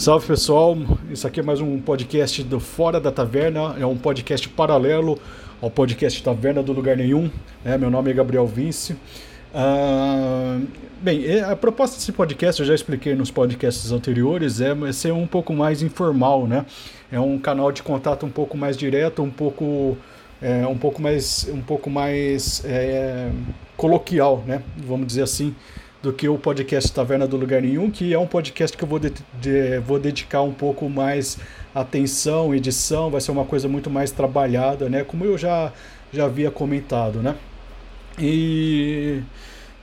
Salve pessoal, isso aqui é mais um podcast do Fora da Taverna, é um podcast paralelo ao podcast Taverna do Lugar Nenhum. É, meu nome é Gabriel Vince. Uh, bem, a proposta desse podcast eu já expliquei nos podcasts anteriores, é ser um pouco mais informal, né? É um canal de contato um pouco mais direto, um pouco, é, um pouco mais, um pouco mais é, coloquial, né? Vamos dizer assim do que o podcast Taverna do Lugar Nenhum, que é um podcast que eu vou, de, de, vou dedicar um pouco mais atenção, edição, vai ser uma coisa muito mais trabalhada, né? Como eu já, já havia comentado, né? E,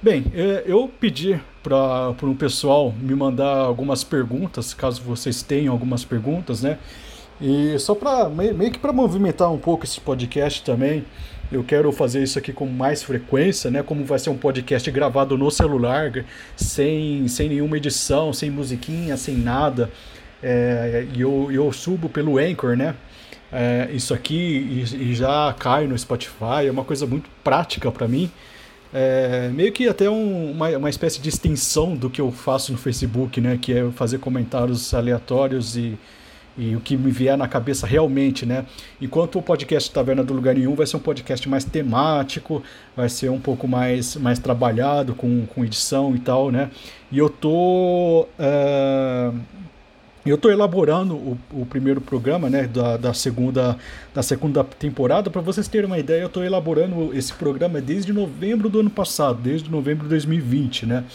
bem, é, eu pedi para um pessoal me mandar algumas perguntas, caso vocês tenham algumas perguntas, né? E só para meio que para movimentar um pouco esse podcast também, eu quero fazer isso aqui com mais frequência, né? Como vai ser um podcast gravado no celular, sem, sem nenhuma edição, sem musiquinha, sem nada. É, e eu, eu subo pelo Anchor, né? É, isso aqui e, e, já cai no Spotify, é uma coisa muito prática para mim. É, meio que até um, uma, uma espécie de extensão do que eu faço no Facebook, né? Que é fazer comentários aleatórios e e o que me vier na cabeça realmente, né? Enquanto o podcast Taverna do Lugar Nenhum vai ser um podcast mais temático, vai ser um pouco mais, mais trabalhado com, com edição e tal, né? E eu tô. Uh, eu estou elaborando o, o, primeiro programa né, da, da, segunda, da segunda temporada. Para vocês terem uma ideia, eu estou elaborando esse programa desde novembro do ano passado, desde novembro de 2020. Né?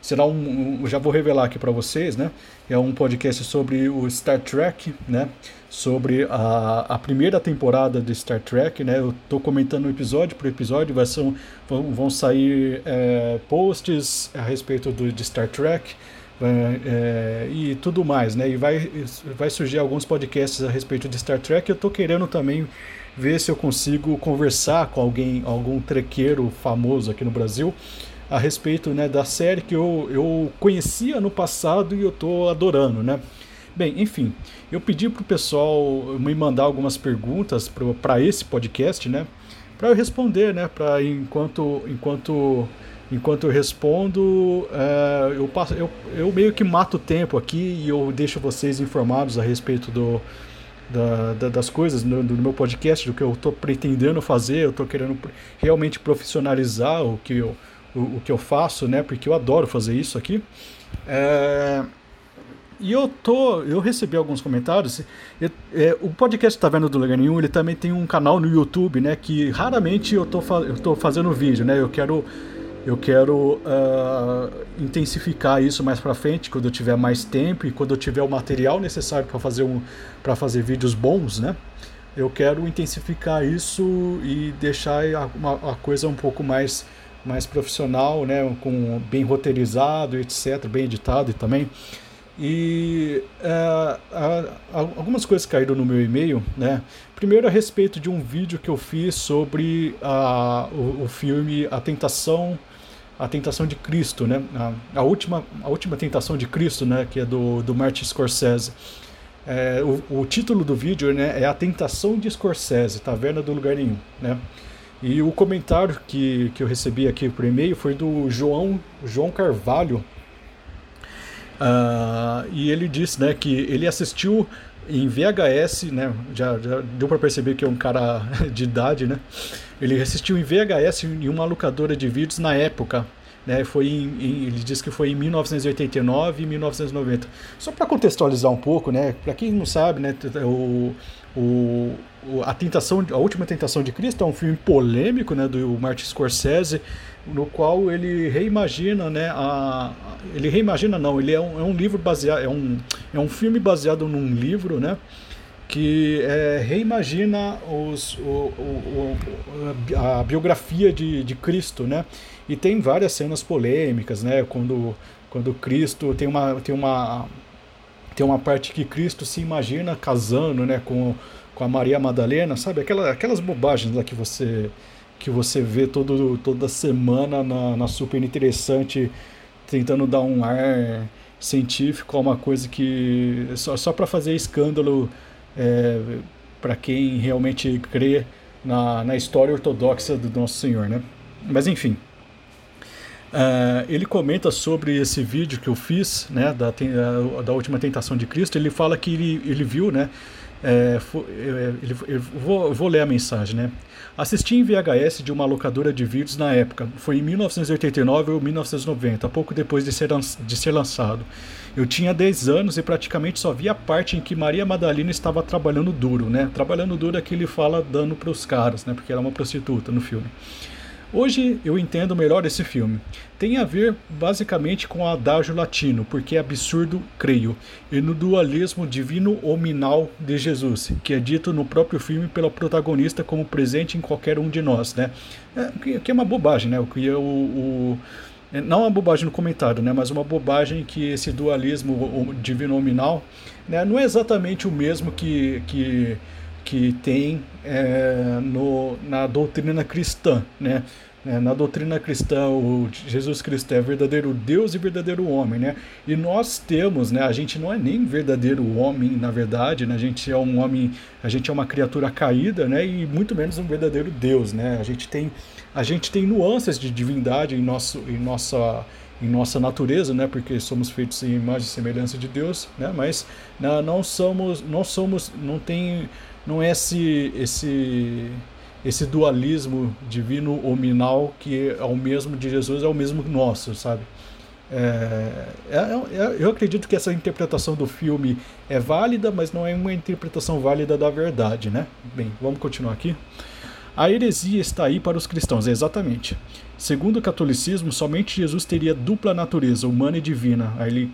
Será um, um já vou revelar aqui para vocês, né? É um podcast sobre o Star Trek, né? Sobre a, a primeira temporada de Star Trek, né? Eu tô comentando episódio por episódio, vai ser, vão, vão sair é, posts a respeito do, de Star Trek. É, é, e tudo mais, né? E vai, vai surgir alguns podcasts a respeito de Star Trek. Eu tô querendo também ver se eu consigo conversar com alguém, algum trequeiro famoso aqui no Brasil, a respeito né, da série que eu, eu conhecia no passado e eu estou adorando, né? Bem, enfim, eu pedi para o pessoal me mandar algumas perguntas para esse podcast, né? Para eu responder, né? Para enquanto enquanto enquanto eu respondo, é, eu, passo, eu, eu meio que mato o tempo aqui e eu deixo vocês informados a respeito do, da, da, das coisas no, do meu podcast, do que eu estou pretendendo fazer, eu estou querendo realmente profissionalizar o que eu, o, o, que eu faço, né? Porque eu adoro fazer isso aqui. É, e eu tô, eu recebi alguns comentários. Eu, é, o podcast Tá Vendo do Lugar Nenhum, ele também tem um canal no YouTube, né? Que raramente eu tô, eu tô fazendo vídeo, né? Eu quero, eu quero uh, intensificar isso mais para frente, quando eu tiver mais tempo e quando eu tiver o material necessário para fazer um, para fazer vídeos bons, né? Eu quero intensificar isso e deixar a, uma, a coisa um pouco mais mais profissional, né, com bem roteirizado, etc, bem editado também. E é, algumas coisas caíram no meu e-mail, né? Primeiro a respeito de um vídeo que eu fiz sobre a, o, o filme A Tentação, a Tentação de Cristo, né? A, a, última, a última Tentação de Cristo, né? Que é do, do Martin Scorsese. É, o, o título do vídeo, né? É A Tentação de Scorsese, Taverna do Lugar Nenhum, né? E o comentário que, que eu recebi aqui por e-mail foi do João, João Carvalho. Uh, e ele disse né, que ele assistiu em VHS, né, já, já deu para perceber que é um cara de idade, né? Ele assistiu em VHS em uma locadora de vídeos na época. Né, foi em, em, ele disse que foi em 1989 e 1990. Só para contextualizar um pouco, né, para quem não sabe, né, o, o, a tentação, a última tentação de Cristo é um filme polêmico, né, do Martin Scorsese, no qual ele reimagina, né, a, ele reimagina não, ele é um, é um livro baseado, é um, é um filme baseado num livro, né, que é, reimagina os, o, o, a biografia de, de Cristo, né, e tem várias cenas polêmicas, né, quando quando Cristo tem uma tem uma tem uma parte que Cristo se imagina casando, né, com, com a Maria Madalena, sabe? Aquela, aquelas bobagens lá que você que você vê todo, toda semana na, na Super Interessante tentando dar um ar científico a uma coisa que só, só para fazer escândalo é, para quem realmente crê na, na história ortodoxa do Nosso Senhor, né? Mas enfim. Uh, ele comenta sobre esse vídeo que eu fiz, né, da, da última tentação de Cristo. Ele fala que ele, ele viu, né, é, foi, é, ele, eu vou, vou ler a mensagem, né? Assisti em VHS de uma locadora de vídeos na época. Foi em 1989 ou 1990, pouco depois de ser, de ser lançado. Eu tinha 10 anos e praticamente só vi a parte em que Maria Madalena estava trabalhando duro, né? Trabalhando duro é que ele fala dando para os caras, né? Porque ela é uma prostituta no filme. Hoje eu entendo melhor esse filme. Tem a ver basicamente com o adágio latino, porque é absurdo, creio, e no dualismo divino hominal de Jesus, que é dito no próprio filme pela protagonista como presente em qualquer um de nós, né? É, que é uma bobagem, né? O que é o, o é, não uma bobagem no comentário, né, mas uma bobagem que esse dualismo divino nominal né, não é exatamente o mesmo que, que que tem é, no, na doutrina cristã, né? É, na doutrina cristã, o Jesus Cristo é verdadeiro Deus e verdadeiro homem, né? E nós temos, né? A gente não é nem verdadeiro homem, na verdade, né? A gente é um homem, a gente é uma criatura caída, né? E muito menos um verdadeiro Deus, né? A gente tem, a gente tem nuances de divindade em nosso, em nossa em nossa natureza, né, porque somos feitos em imagem e semelhança de Deus, né, mas não, não somos, não somos, não tem não é esse, esse, esse dualismo divino hominal que é o mesmo de Jesus, é o mesmo nosso, sabe? É, é, é, eu acredito que essa interpretação do filme é válida, mas não é uma interpretação válida da verdade, né? Bem, vamos continuar aqui. A heresia está aí para os cristãos, exatamente. Segundo o catolicismo, somente Jesus teria dupla natureza, humana e divina. Aí ele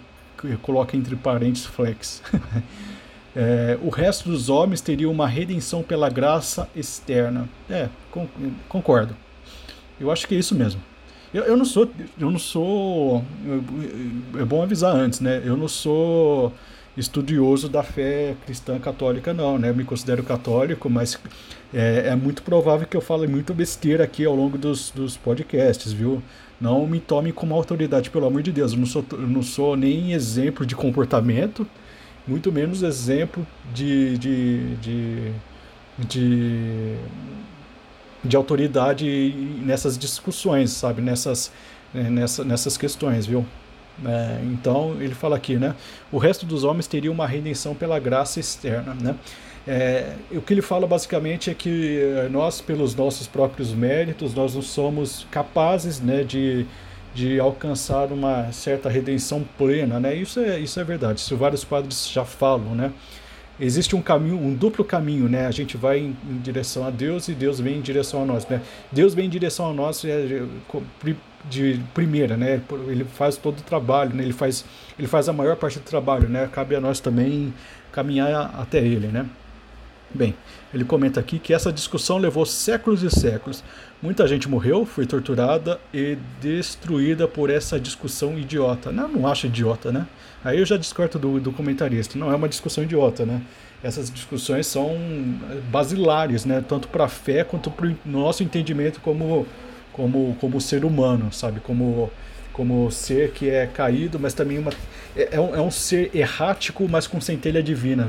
coloca entre parênteses flex. É, o resto dos homens teria uma redenção pela graça externa. É, concordo. Eu acho que é isso mesmo. Eu, eu não sou. Eu não sou. É bom avisar antes, né? Eu não sou estudioso da fé cristã católica, não, né? Eu me considero católico, mas é, é, muito provável que eu fale muito besteira aqui ao longo dos, dos podcasts, viu? Não me tome como autoridade, pelo amor de Deus. Eu não sou, eu não sou nem exemplo de comportamento muito menos exemplo de, de, de, de, de autoridade nessas discussões, sabe? Nessas, né, nessa, nessas questões, viu? É, então ele fala aqui, né? O resto dos homens teria uma redenção pela graça externa, né? É, o que ele fala basicamente é que nós, pelos nossos próprios méritos, nós não somos capazes, né, de de alcançar uma certa redenção plena, né? Isso é, isso é verdade. Isso vários padres já falam, né? Existe um caminho, um duplo caminho, né? A gente vai em, em direção a Deus e Deus vem em direção a nós, né? Deus vem em direção a nós é, de primeira, né? Ele faz todo o trabalho, né? Ele faz, ele faz a maior parte do trabalho, né? Cabe a nós também caminhar até ele, né? Bem, ele comenta aqui que essa discussão levou séculos e séculos. Muita gente morreu, foi torturada e destruída por essa discussão idiota. Não, não acho idiota, né? Aí eu já discordo do, do comentarista. Não é uma discussão idiota, né? Essas discussões são basilares, né? Tanto para a fé quanto para o nosso entendimento como, como, como ser humano, sabe? Como como ser que é caído, mas também uma, é, é, um, é um ser errático, mas com centelha divina.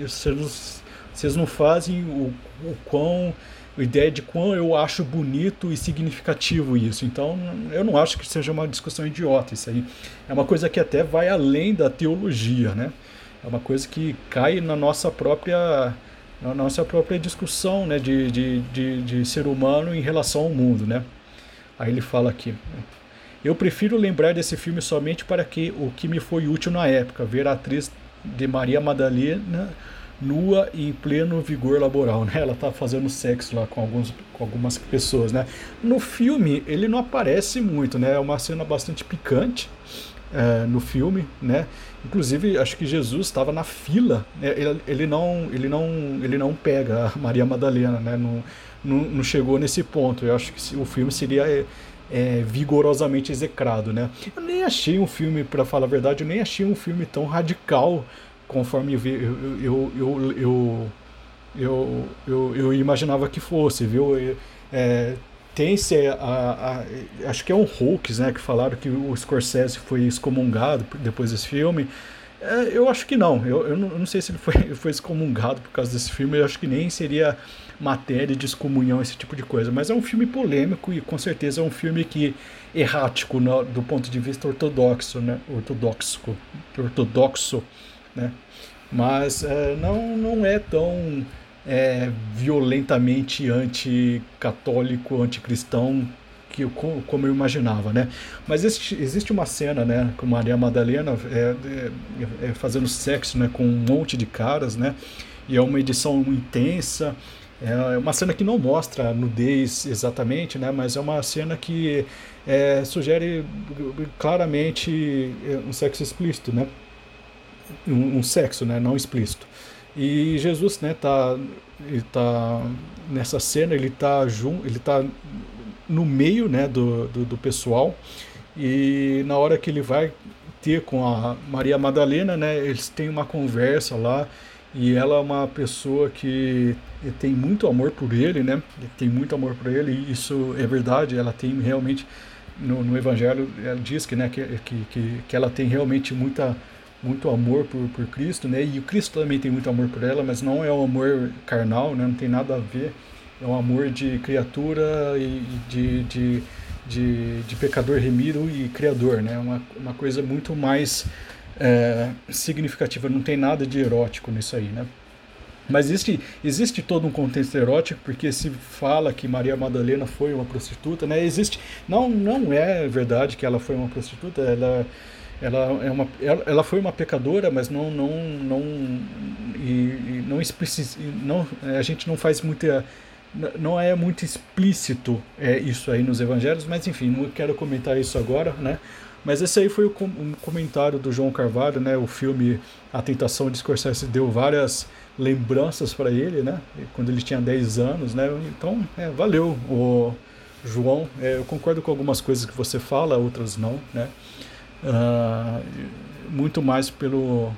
Vocês vocês não fazem o, o quão a ideia de quão eu acho bonito e significativo isso. Então, eu não acho que seja uma discussão idiota isso aí. É uma coisa que até vai além da teologia, né? É uma coisa que cai na nossa própria na nossa própria discussão, né, de, de, de, de ser humano em relação ao mundo, né? Aí ele fala aqui. Eu prefiro lembrar desse filme somente para que o que me foi útil na época, ver a atriz de Maria Madalena nua e em pleno vigor laboral, né? Ela tá fazendo sexo lá com, alguns, com algumas pessoas, né? No filme ele não aparece muito, né? É uma cena bastante picante é, no filme, né? Inclusive acho que Jesus estava na fila, né? ele, ele, não, ele não, ele não pega a Maria Madalena, né? Não, não, não chegou nesse ponto. Eu acho que o filme seria é, é, vigorosamente execrado, né? Eu nem achei um filme, para falar a verdade, eu nem achei um filme tão radical conforme eu, eu, eu, eu, eu, eu, imaginava que fosse, viu? É, tem-se a, a, acho que é um Hulk, né, que falaram que o Scorsese foi excomungado depois desse filme. É, eu acho que não. Eu, eu, não. eu, não, sei se ele foi, foi excomungado por causa desse filme. Eu acho que nem seria matéria de excomunhão, esse tipo de coisa. Mas é um filme polêmico e com certeza é um filme que errático no, do ponto de vista ortodoxo, né? Ortodoxo, ortodoxo, né? Mas é, não, não é tão é, violentamente anticatólico, anticristão que eu, como eu imaginava, né? Mas existe, existe uma cena, né, com Maria Madalena é, é, é, fazendo sexo, né, com um monte de caras, né? E é uma edição intensa. É uma cena que não mostra nudez exatamente, né? Mas é uma cena que é, sugere claramente é, um sexo explícito, né? Um, um sexo, né? Não explícito. E Jesus, né? Tá, ele tá nessa cena, ele tá junto, ele tá no meio né, do, do, do, pessoal e na hora que ele vai ter com a Maria Madalena, né, eles têm uma conversa lá e ela é uma pessoa que tem muito amor por ele, né, tem muito amor por ele e isso é verdade, ela tem realmente, no, no Evangelho, ela diz que, né, que, que, que ela tem realmente muita muito amor por, por Cristo, né? E o Cristo também tem muito amor por ela, mas não é um amor carnal, né? Não tem nada a ver é um amor de criatura e de, de, de, de pecador remido e criador, né? Uma, uma coisa muito mais é, significativa, não tem nada de erótico nisso aí, né? Mas existe, existe todo um contexto erótico, porque se fala que Maria Madalena foi uma prostituta, né? Existe, não, não é verdade que ela foi uma prostituta, ela, ela, é uma, ela, ela foi uma pecadora, mas não, não, não, e, e não, não, a gente não faz muita não é muito explícito é, isso aí nos evangelhos, mas enfim, não quero comentar isso agora, né? Mas esse aí foi um comentário do João Carvalho, né? O filme A Tentação de Scorsese deu várias lembranças para ele, né? Quando ele tinha 10 anos, né? Então, é, valeu, o João. É, eu concordo com algumas coisas que você fala, outras não, né? Uh, muito mais pelo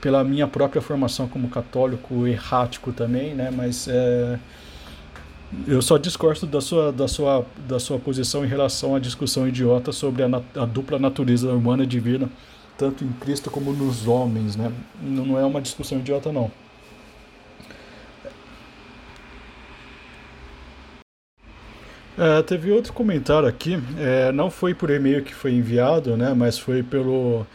pela minha própria formação como católico errático também, né? Mas é, eu só discordo da sua, da, sua, da sua posição em relação à discussão idiota sobre a, a dupla natureza humana e divina, tanto em Cristo como nos homens, né? Não, não é uma discussão idiota, não. É, teve outro comentário aqui, é, não foi por e-mail que foi enviado, né, mas foi pelo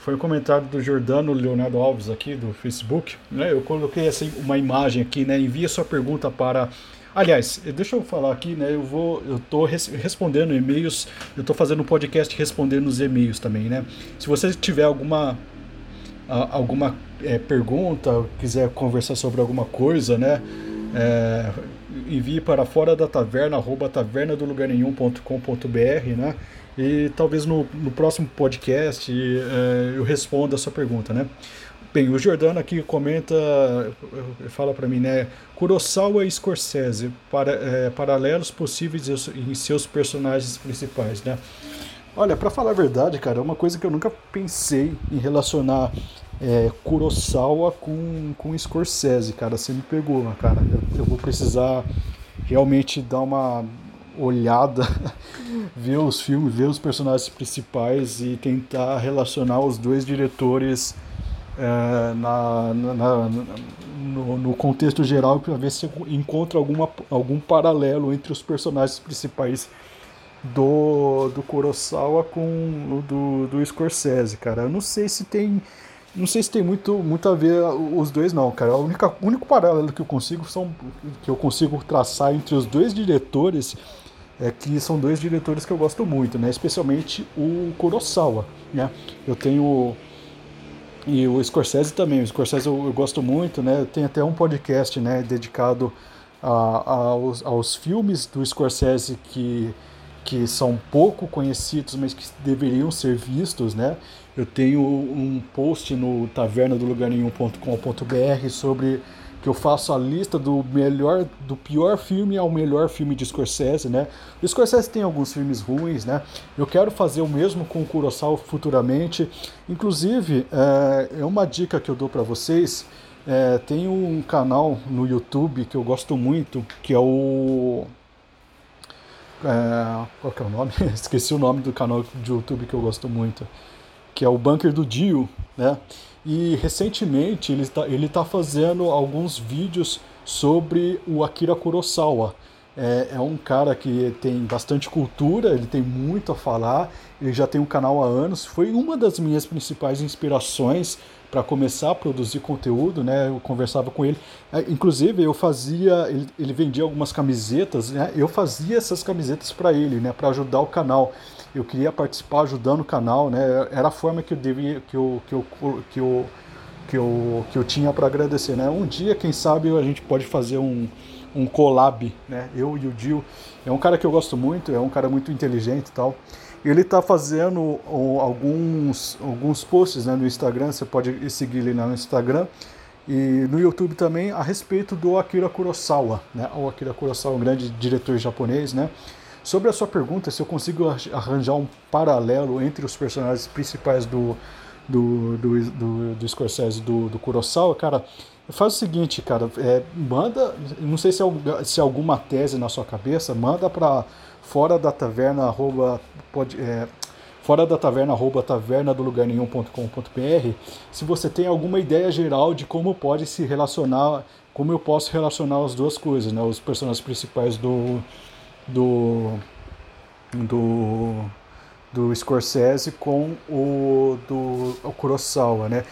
foi um comentário do Jordano Leonardo Alves aqui do Facebook. Né? Eu coloquei assim, uma imagem aqui, né? Envia sua pergunta para. Aliás, deixa eu falar aqui, né? Eu vou, eu res respondendo e-mails, eu estou fazendo um podcast respondendo os e-mails também, né? Se você tiver alguma alguma é, pergunta, quiser conversar sobre alguma coisa, né? É, envie para fora da taverna, arroba taverna do lugar nenhum.com.br, né? E talvez no, no próximo podcast é, eu responda a sua pergunta, né? Bem, o Jordano aqui comenta, fala para mim, né? Kurosawa e Scorsese, para, é, paralelos possíveis em seus personagens principais, né? Olha, para falar a verdade, cara, é uma coisa que eu nunca pensei em relacionar é, Kurosawa com, com Scorsese, cara. Você me pegou, cara. Eu, eu vou precisar realmente dar uma olhada, ver os filmes, ver os personagens principais e tentar relacionar os dois diretores é, na, na, na no, no, contexto geral para ver se encontra alguma, algum paralelo entre os personagens principais do, do Kurosawa com o do, do Scorsese, cara. Eu não sei se tem não sei se tem muito, muito a ver os dois não, cara. O único, paralelo que eu consigo são que eu consigo traçar entre os dois diretores é que são dois diretores que eu gosto muito, né? Especialmente o Kurosawa, né? Eu tenho e o Scorsese também. O Scorsese eu, eu gosto muito, né? Tem até um podcast, né, dedicado a, a, aos, aos filmes do Scorsese que que são pouco conhecidos, mas que deveriam ser vistos, né? Eu tenho um post no taverna do lugar nenhum.com.br sobre que eu faço a lista do melhor, do pior filme ao melhor filme de Scorsese, né? O Scorsese tem alguns filmes ruins, né? Eu quero fazer o mesmo com o Kurosawa futuramente. Inclusive, é, é uma dica que eu dou para vocês. É, tem um canal no YouTube que eu gosto muito, que é o é, qual que é o nome? Esqueci o nome do canal de YouTube que eu gosto muito que é o Bunker do Dio, né? E recentemente ele está ele tá fazendo alguns vídeos sobre o Akira Kurosawa. É, é, um cara que tem bastante cultura, ele tem muito a falar, ele já tem um canal há anos. Foi uma das minhas principais inspirações para começar a produzir conteúdo, né? Eu conversava com ele. É, inclusive, eu fazia, ele, ele vendia algumas camisetas, né? Eu fazia essas camisetas para ele, né? Para ajudar o canal. Eu queria participar ajudando o canal, né? Era a forma que eu devia, que eu, que eu, que eu, que eu, que eu tinha para agradecer, né? Um dia, quem sabe, a gente pode fazer um, um collab, né? Eu e o Dio. É um cara que eu gosto muito, é um cara muito inteligente e tal. Ele está fazendo alguns, alguns posts né, no Instagram, você pode seguir ele no Instagram. E no YouTube também a respeito do Akira Kurosawa, né? O Akira Kurosawa, um grande diretor japonês, né? Sobre a sua pergunta, se eu consigo arranjar um paralelo entre os personagens principais do, do, do, do, do Scorsese do, do Kurosawa, cara, faz o seguinte, cara, é, manda, não sei se, é, se é alguma tese na sua cabeça, manda para fora da taverna, arroba, pode, é, fora da taverna, arroba taverna do lugar nenhum.com.br, se você tem alguma ideia geral de como pode se relacionar, como eu posso relacionar as duas coisas, né, os personagens principais do do do do Scorsese com o do o Kurosawa, né?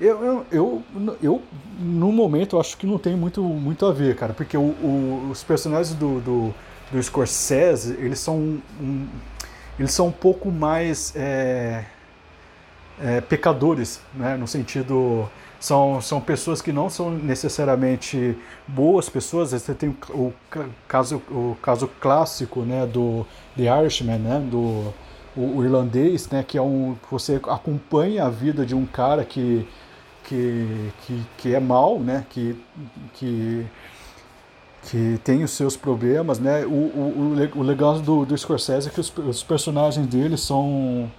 Eu, eu, eu, eu, no momento, acho que não tem muito, muito a ver, cara, porque o, o, os personagens do, do, do Scorsese, eles são um, eles são um pouco mais é, é, pecadores, né? no sentido são, são pessoas que não são necessariamente boas pessoas. Você tem o, caso, o caso clássico né, do The Irishman, né, do o, o irlandês, né, que é um você acompanha a vida de um cara que que, que, que é mal, né, que, que que tem os seus problemas, né? O, o, o legal do, do Scorsese é que os, os personagens dele são,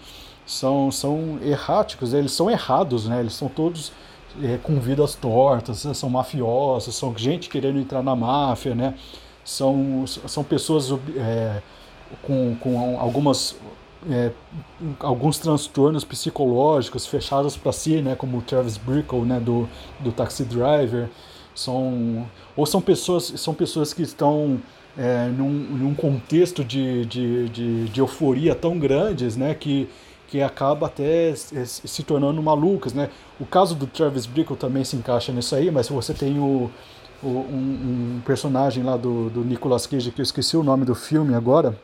são, são erráticos, eles são errados, né? Eles são todos é, com vidas tortas, né? são mafiosos, são gente querendo entrar na máfia, né? São, são pessoas é, com, com algumas é, alguns transtornos psicológicos fechados para si, né? Como o Travis Bickle, né? Do, do Taxi Driver são ou são pessoas são pessoas que estão é, num, num, contexto de, de, de, de, euforia tão grandes, né, que, que acaba até se tornando malucas, né. O caso do Travis Bickle também se encaixa nisso aí, mas você tem o, o um, um, personagem lá do, do Nicolas Cage, que eu esqueci o nome do filme agora,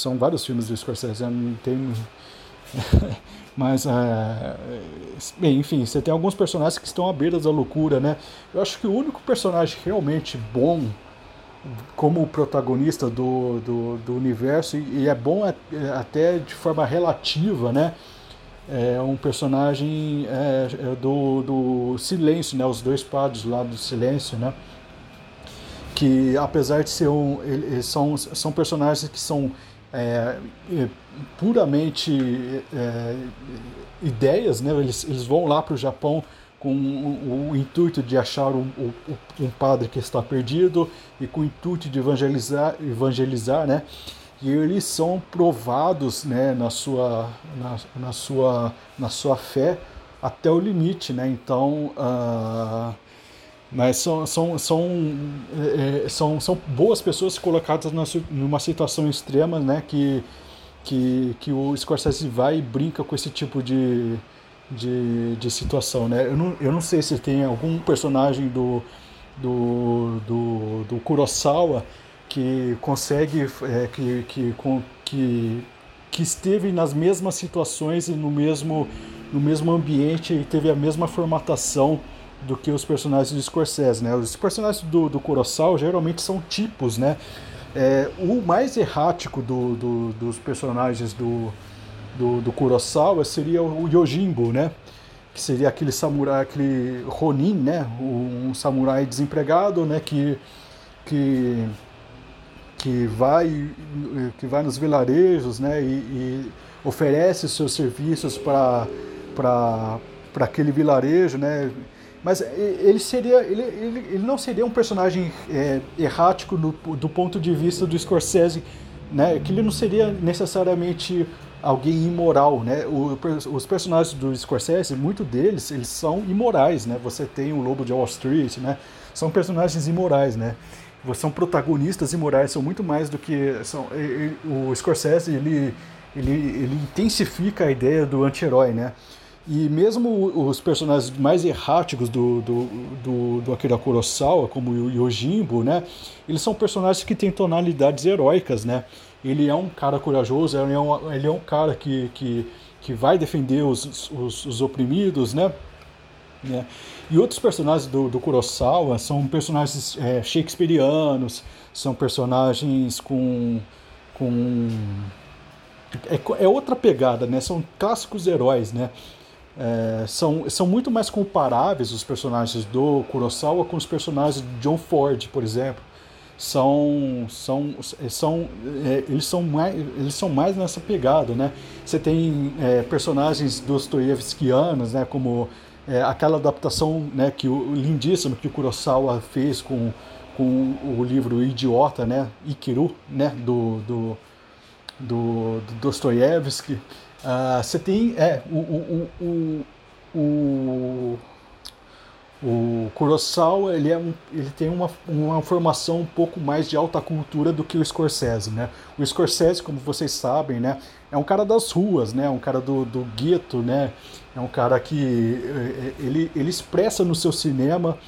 são vários filmes do Scorsese, não tem Mas, é, bem, enfim, você tem alguns personagens que estão à beira da loucura, né? Eu acho que o único personagem realmente bom como protagonista do, do, do universo, e é bom até de forma relativa, né? É um personagem é, é do, do Silêncio, né? Os dois padres lá do Silêncio, né? Que apesar de ser um. Eles são, são personagens que são é, é, puramente é, ideias, né? Eles, eles vão lá para o Japão com o, intuito de achar um, um, padre que está perdido e com o intuito de evangelizar, evangelizar, né? E eles são provados, né, na sua, na, na sua, na sua fé até o limite, né? Então, uh, mas são, são, são, é, são, são boas pessoas colocadas numa situação extrema, né? Que, que, que o Scorsese vai e brinca com esse tipo de, de, de situação, né? Eu não, eu não sei se tem algum personagem do, do, do, do Kurosawa que consegue, é, que, que, que, que esteve nas mesmas situações e no mesmo, no mesmo ambiente e teve a mesma formatação do que os personagens do Scorsese, né? Os personagens do, do Kurosawa geralmente são tipos, né? É, o mais errático do, do, dos personagens do, do, do Kurosawa seria o Yojimbo, né? Que seria aquele samurai, aquele Ronin, né? Um samurai desempregado, né? Que, que, que, vai, que vai nos vilarejos, né? E, e oferece seus serviços para aquele vilarejo, né? Mas ele seria. Ele, ele, ele não seria um personagem é, errático do, do ponto de vista do Scorsese, né? Que ele não seria necessariamente alguém imoral, né? O, os personagens do Scorsese, muito deles, eles são imorais, né? Você tem o Lobo de Wall Street, né? São personagens imorais, né? São protagonistas imorais, são muito mais do que são. O Scorsese ele, ele, ele intensifica a ideia do anti-herói, né? E mesmo os personagens mais erráticos do, do, do, do Akira Kurosawa, como o Yojimbo, né? Eles são personagens que têm tonalidades heróicas, né? Ele é um cara corajoso, ele é um, ele é um cara que, que, que vai defender os, os, os oprimidos, né? né? E outros personagens do, do Kurosawa são personagens é, shakespearianos, são personagens com... com é, é outra pegada, né? São clássicos heróis, né? É, são, são muito mais comparáveis os personagens do Kurosawa com os personagens de John Ford, por exemplo. São, são, são, é, eles, são mais, eles são mais nessa pegada, né? Você tem é, personagens dostoievskianos, né? Como é, aquela adaptação né, que o, lindíssima que o Kurosawa fez com, com o livro Idiota, né? Ikiru, né? Do, do, do, do Dostoiévski. Uh, você tem é, o, o, o, o, o Kurosawa ele, é um, ele tem uma, uma formação um pouco mais de alta cultura do que o Scorsese, né? O Scorsese, como vocês sabem, né, é um cara das ruas, né? Um cara do, do gueto, né? É um cara que eh, ele, ele expressa no seu cinema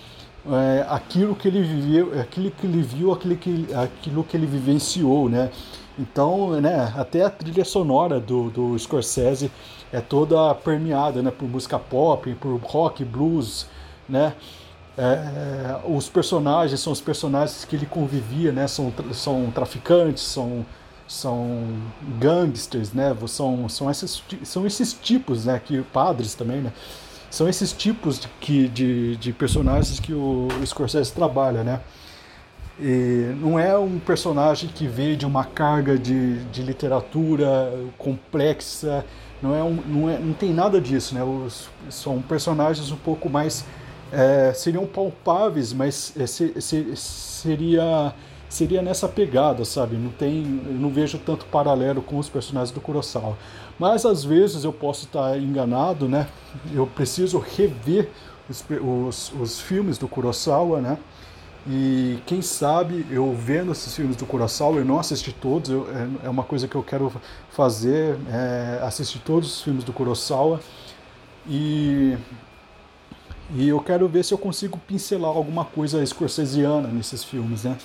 é, aquilo que ele viveu, aquilo que ele viu, aquilo que, aquilo que ele vivenciou, né? Então, né, até a trilha sonora do, do Scorsese é toda permeada, né, por música pop, por rock, blues, né? É, é, os personagens são os personagens que ele convivia, né? São, são traficantes, são, são gangsters, né? São, são, esses, são esses tipos, né? Que padres também, né? São esses tipos de, que, de, de personagens que o Scorsese trabalha, né? E não é um personagem que veio de uma carga de, de literatura complexa, não, é um, não, é, não tem nada disso, né? Os, são personagens um pouco mais. É, seriam palpáveis, mas é, se, se, seria, seria nessa pegada, sabe? Não tem, não vejo tanto paralelo com os personagens do Kurosawa. Mas às vezes eu posso estar enganado, né? Eu preciso rever os, os, os filmes do Kurosawa, né? E quem sabe eu vendo esses filmes do Curaçao, eu não assisti todos, eu, é, é, uma coisa que eu quero fazer, é assistir todos os filmes do Kurosawa e, e eu quero ver se eu consigo pincelar alguma coisa scorsesiana nesses filmes, né?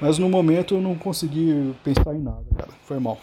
Mas no momento eu não consegui pensar em nada, cara. Foi mal.